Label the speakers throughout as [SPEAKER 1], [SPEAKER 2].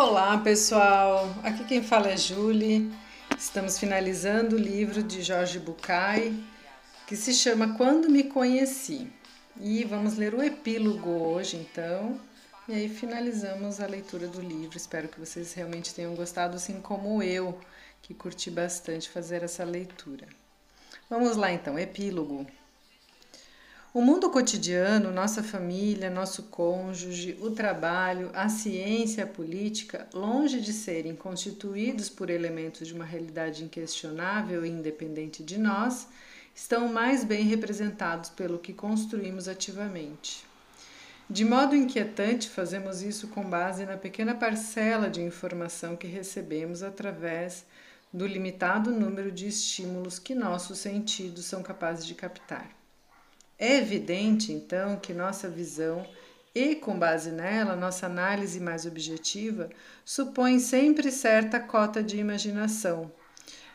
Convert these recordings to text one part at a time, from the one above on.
[SPEAKER 1] Olá, pessoal. Aqui quem fala é Julie. Estamos finalizando o livro de Jorge Bucay, que se chama Quando Me Conheci. E vamos ler o epílogo hoje, então. E aí finalizamos a leitura do livro. Espero que vocês realmente tenham gostado, assim como eu, que curti bastante fazer essa leitura. Vamos lá, então, epílogo. O mundo cotidiano, nossa família, nosso cônjuge, o trabalho, a ciência, a política, longe de serem constituídos por elementos de uma realidade inquestionável e independente de nós, estão mais bem representados pelo que construímos ativamente. De modo inquietante, fazemos isso com base na pequena parcela de informação que recebemos através do limitado número de estímulos que nossos sentidos são capazes de captar. É evidente, então, que nossa visão e, com base nela, nossa análise mais objetiva supõe sempre certa cota de imaginação,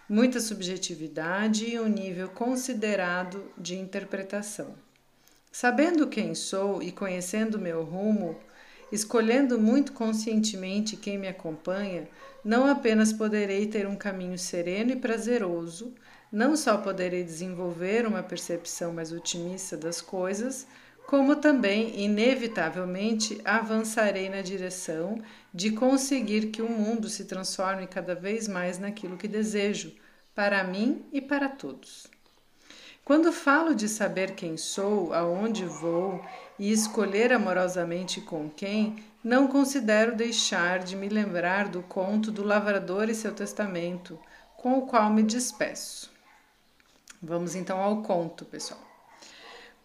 [SPEAKER 1] muita subjetividade e um nível considerado de interpretação. Sabendo quem sou e conhecendo meu rumo, escolhendo muito conscientemente quem me acompanha, não apenas poderei ter um caminho sereno e prazeroso, não só poderei desenvolver uma percepção mais otimista das coisas, como também, inevitavelmente, avançarei na direção de conseguir que o mundo se transforme cada vez mais naquilo que desejo, para mim e para todos. Quando falo de saber quem sou, aonde vou e escolher amorosamente com quem, não considero deixar de me lembrar do conto do lavrador e seu testamento, com o qual me despeço. Vamos então ao conto, pessoal.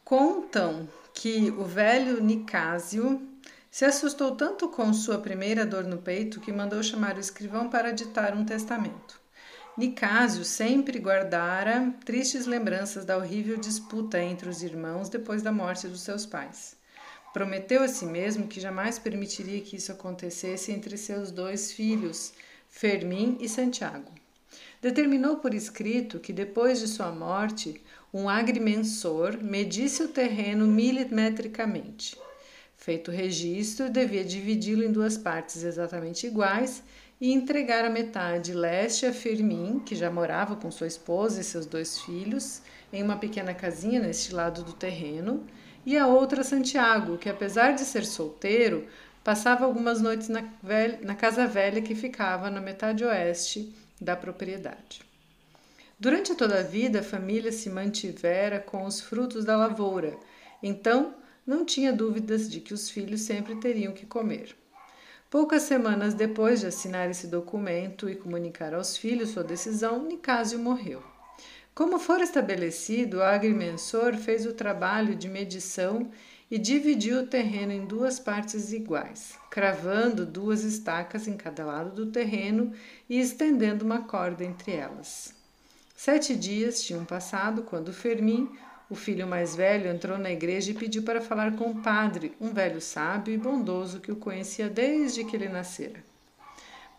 [SPEAKER 1] Contam que o velho Nicásio se assustou tanto com sua primeira dor no peito que mandou chamar o escrivão para ditar um testamento. Nicásio sempre guardara tristes lembranças da horrível disputa entre os irmãos depois da morte dos seus pais. Prometeu a si mesmo que jamais permitiria que isso acontecesse entre seus dois filhos, Fermim e Santiago. Determinou por escrito que depois de sua morte, um agrimensor medisse o terreno milimetricamente. Feito o registro, devia dividi-lo em duas partes exatamente iguais e entregar a metade leste a Firmin, que já morava com sua esposa e seus dois filhos, em uma pequena casinha neste lado do terreno, e a outra a Santiago, que apesar de ser solteiro, passava algumas noites na, velha, na casa velha que ficava na metade oeste da propriedade. Durante toda a vida, a família se mantivera com os frutos da lavoura, então não tinha dúvidas de que os filhos sempre teriam que comer. Poucas semanas depois de assinar esse documento e comunicar aos filhos sua decisão, Nicásio morreu. Como for estabelecido, o agrimensor fez o trabalho de medição e dividiu o terreno em duas partes iguais, cravando duas estacas em cada lado do terreno e estendendo uma corda entre elas. Sete dias tinham passado quando Fermim, o filho mais velho, entrou na igreja e pediu para falar com o padre, um velho sábio e bondoso que o conhecia desde que ele nascera.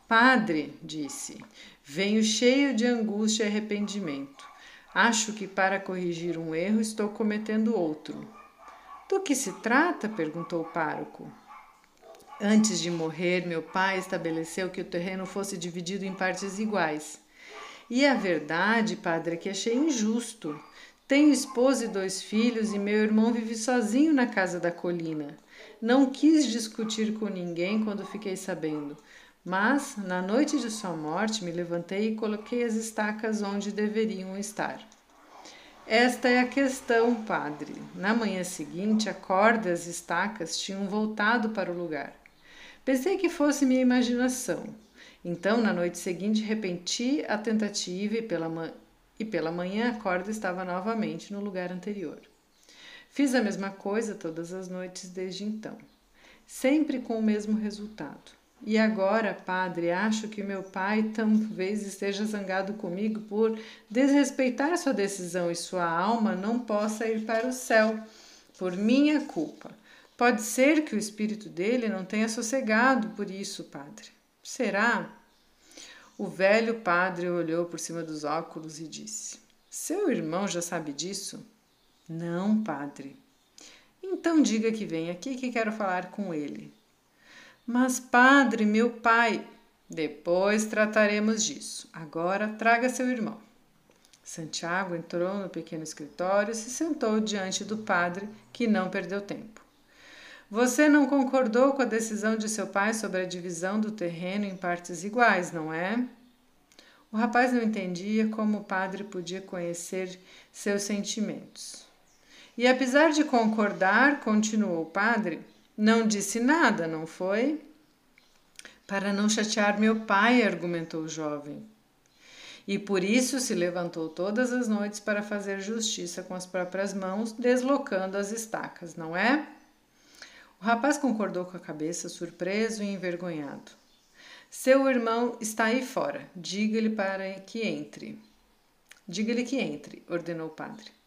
[SPEAKER 1] Padre, disse, venho cheio de angústia e arrependimento. Acho que para corrigir um erro estou cometendo outro. Do que se trata? perguntou o pároco. Antes de morrer, meu pai estabeleceu que o terreno fosse dividido em partes iguais. E a verdade, padre, é que achei injusto. Tenho esposa e dois filhos e meu irmão vive sozinho na casa da colina. Não quis discutir com ninguém quando fiquei sabendo, mas na noite de sua morte me levantei e coloquei as estacas onde deveriam estar. Esta é a questão, padre. Na manhã seguinte, a corda e as estacas tinham voltado para o lugar. Pensei que fosse minha imaginação. Então, na noite seguinte, repeti a tentativa e pela, e pela manhã a corda estava novamente no lugar anterior. Fiz a mesma coisa todas as noites desde então, sempre com o mesmo resultado. E agora, padre, acho que meu pai talvez esteja zangado comigo por desrespeitar sua decisão e sua alma não possa ir para o céu por minha culpa. Pode ser que o espírito dele não tenha sossegado por isso, padre. Será? O velho padre olhou por cima dos óculos e disse: Seu irmão já sabe disso? Não, padre. Então diga que vem aqui que quero falar com ele. Mas, padre, meu pai. Depois trataremos disso. Agora traga seu irmão. Santiago entrou no pequeno escritório e se sentou diante do padre, que não perdeu tempo. Você não concordou com a decisão de seu pai sobre a divisão do terreno em partes iguais, não é? O rapaz não entendia como o padre podia conhecer seus sentimentos. E apesar de concordar, continuou o padre, não disse nada, não foi? Para não chatear meu pai, argumentou o jovem. E por isso se levantou todas as noites para fazer justiça com as próprias mãos, deslocando as estacas, não é? O rapaz concordou com a cabeça, surpreso e envergonhado. Seu irmão está aí fora. Diga-lhe para que entre. Diga-lhe que entre, ordenou o padre.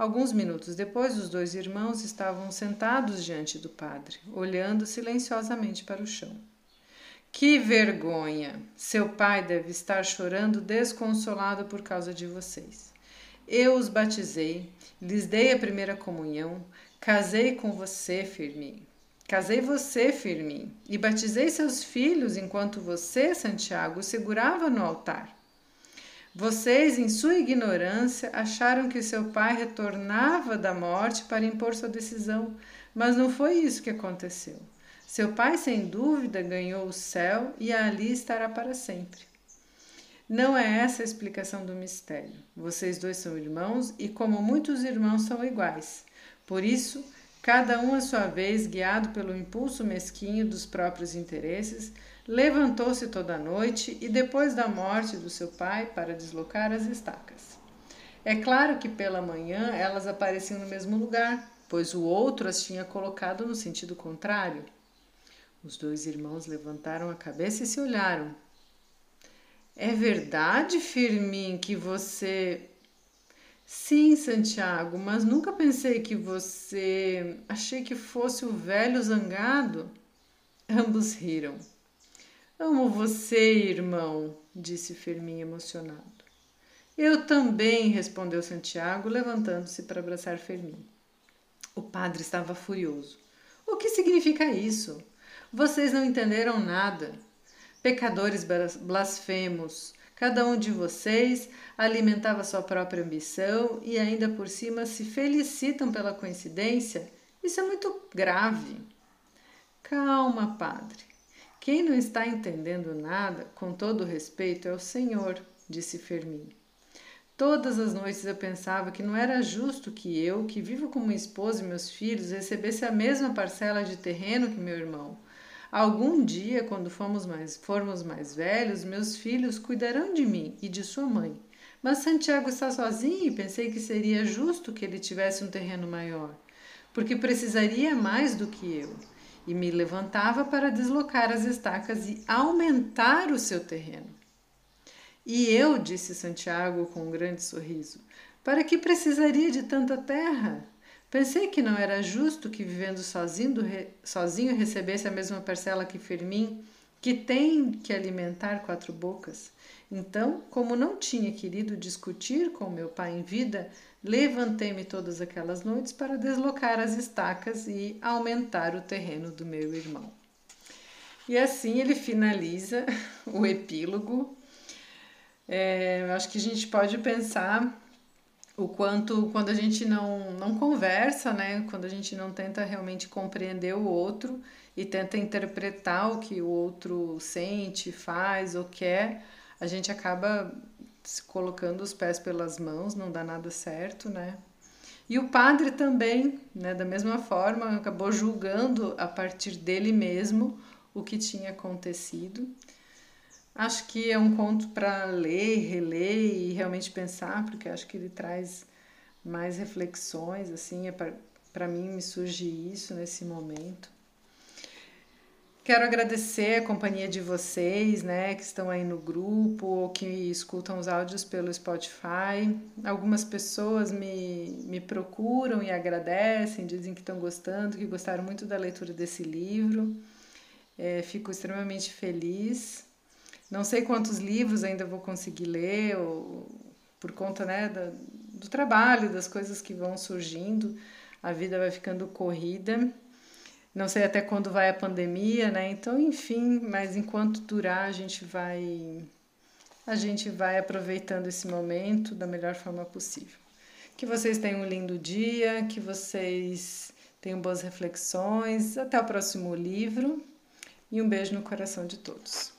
[SPEAKER 1] Alguns minutos depois, os dois irmãos estavam sentados diante do padre, olhando silenciosamente para o chão. Que vergonha! Seu pai deve estar chorando desconsolado por causa de vocês. Eu os batizei, lhes dei a primeira comunhão, casei com você, Firmino. Casei você, Firmin, e batizei seus filhos enquanto você, Santiago, segurava no altar. Vocês, em sua ignorância, acharam que seu pai retornava da morte para impor sua decisão, mas não foi isso que aconteceu. Seu pai, sem dúvida, ganhou o céu e ali estará para sempre. Não é essa a explicação do mistério. Vocês dois são irmãos e, como muitos irmãos, são iguais. Por isso, Cada um, à sua vez, guiado pelo impulso mesquinho dos próprios interesses, levantou-se toda noite e, depois da morte do seu pai, para deslocar as estacas. É claro que pela manhã elas apareciam no mesmo lugar, pois o outro as tinha colocado no sentido contrário. Os dois irmãos levantaram a cabeça e se olharam. É verdade, Firmin, que você Sim, Santiago, mas nunca pensei que você. Achei que fosse o velho zangado. Ambos riram. Amo você, irmão, disse Fermin emocionado. Eu também, respondeu Santiago, levantando-se para abraçar Fermin. O padre estava furioso. O que significa isso? Vocês não entenderam nada. Pecadores blasfemos, Cada um de vocês alimentava sua própria ambição e ainda por cima se felicitam pela coincidência. Isso é muito grave. Calma, padre. Quem não está entendendo nada, com todo respeito, é o Senhor, disse Fermin. Todas as noites eu pensava que não era justo que eu, que vivo com minha esposa e meus filhos, recebesse a mesma parcela de terreno que meu irmão. Algum dia, quando formos mais, formos mais velhos, meus filhos cuidarão de mim e de sua mãe. Mas Santiago está sozinho e pensei que seria justo que ele tivesse um terreno maior, porque precisaria mais do que eu. E me levantava para deslocar as estacas e aumentar o seu terreno. E eu, disse Santiago com um grande sorriso, para que precisaria de tanta terra? Pensei que não era justo que, vivendo sozinho, sozinho recebesse a mesma parcela que Fermim, que tem que alimentar quatro bocas. Então, como não tinha querido discutir com meu pai em vida, levantei-me todas aquelas noites para deslocar as estacas e aumentar o terreno do meu irmão. E assim ele finaliza o epílogo. É, acho que a gente pode pensar o quanto quando a gente não, não conversa, né? Quando a gente não tenta realmente compreender o outro e tenta interpretar o que o outro sente, faz ou quer, a gente acaba colocando os pés pelas mãos, não dá nada certo, né? E o padre também, né, da mesma forma, acabou julgando a partir dele mesmo o que tinha acontecido. Acho que é um conto para ler, reler e realmente pensar, porque acho que ele traz mais reflexões, assim, é para mim me surge isso nesse momento. Quero agradecer a companhia de vocês, né, que estão aí no grupo ou que escutam os áudios pelo Spotify. Algumas pessoas me, me procuram e agradecem, dizem que estão gostando, que gostaram muito da leitura desse livro. É, fico extremamente feliz. Não sei quantos livros ainda vou conseguir ler, ou, por conta né, do trabalho, das coisas que vão surgindo, a vida vai ficando corrida. Não sei até quando vai a pandemia, né? Então, enfim, mas enquanto durar, a gente vai a gente vai aproveitando esse momento da melhor forma possível. Que vocês tenham um lindo dia, que vocês tenham boas reflexões. Até o próximo livro e um beijo no coração de todos.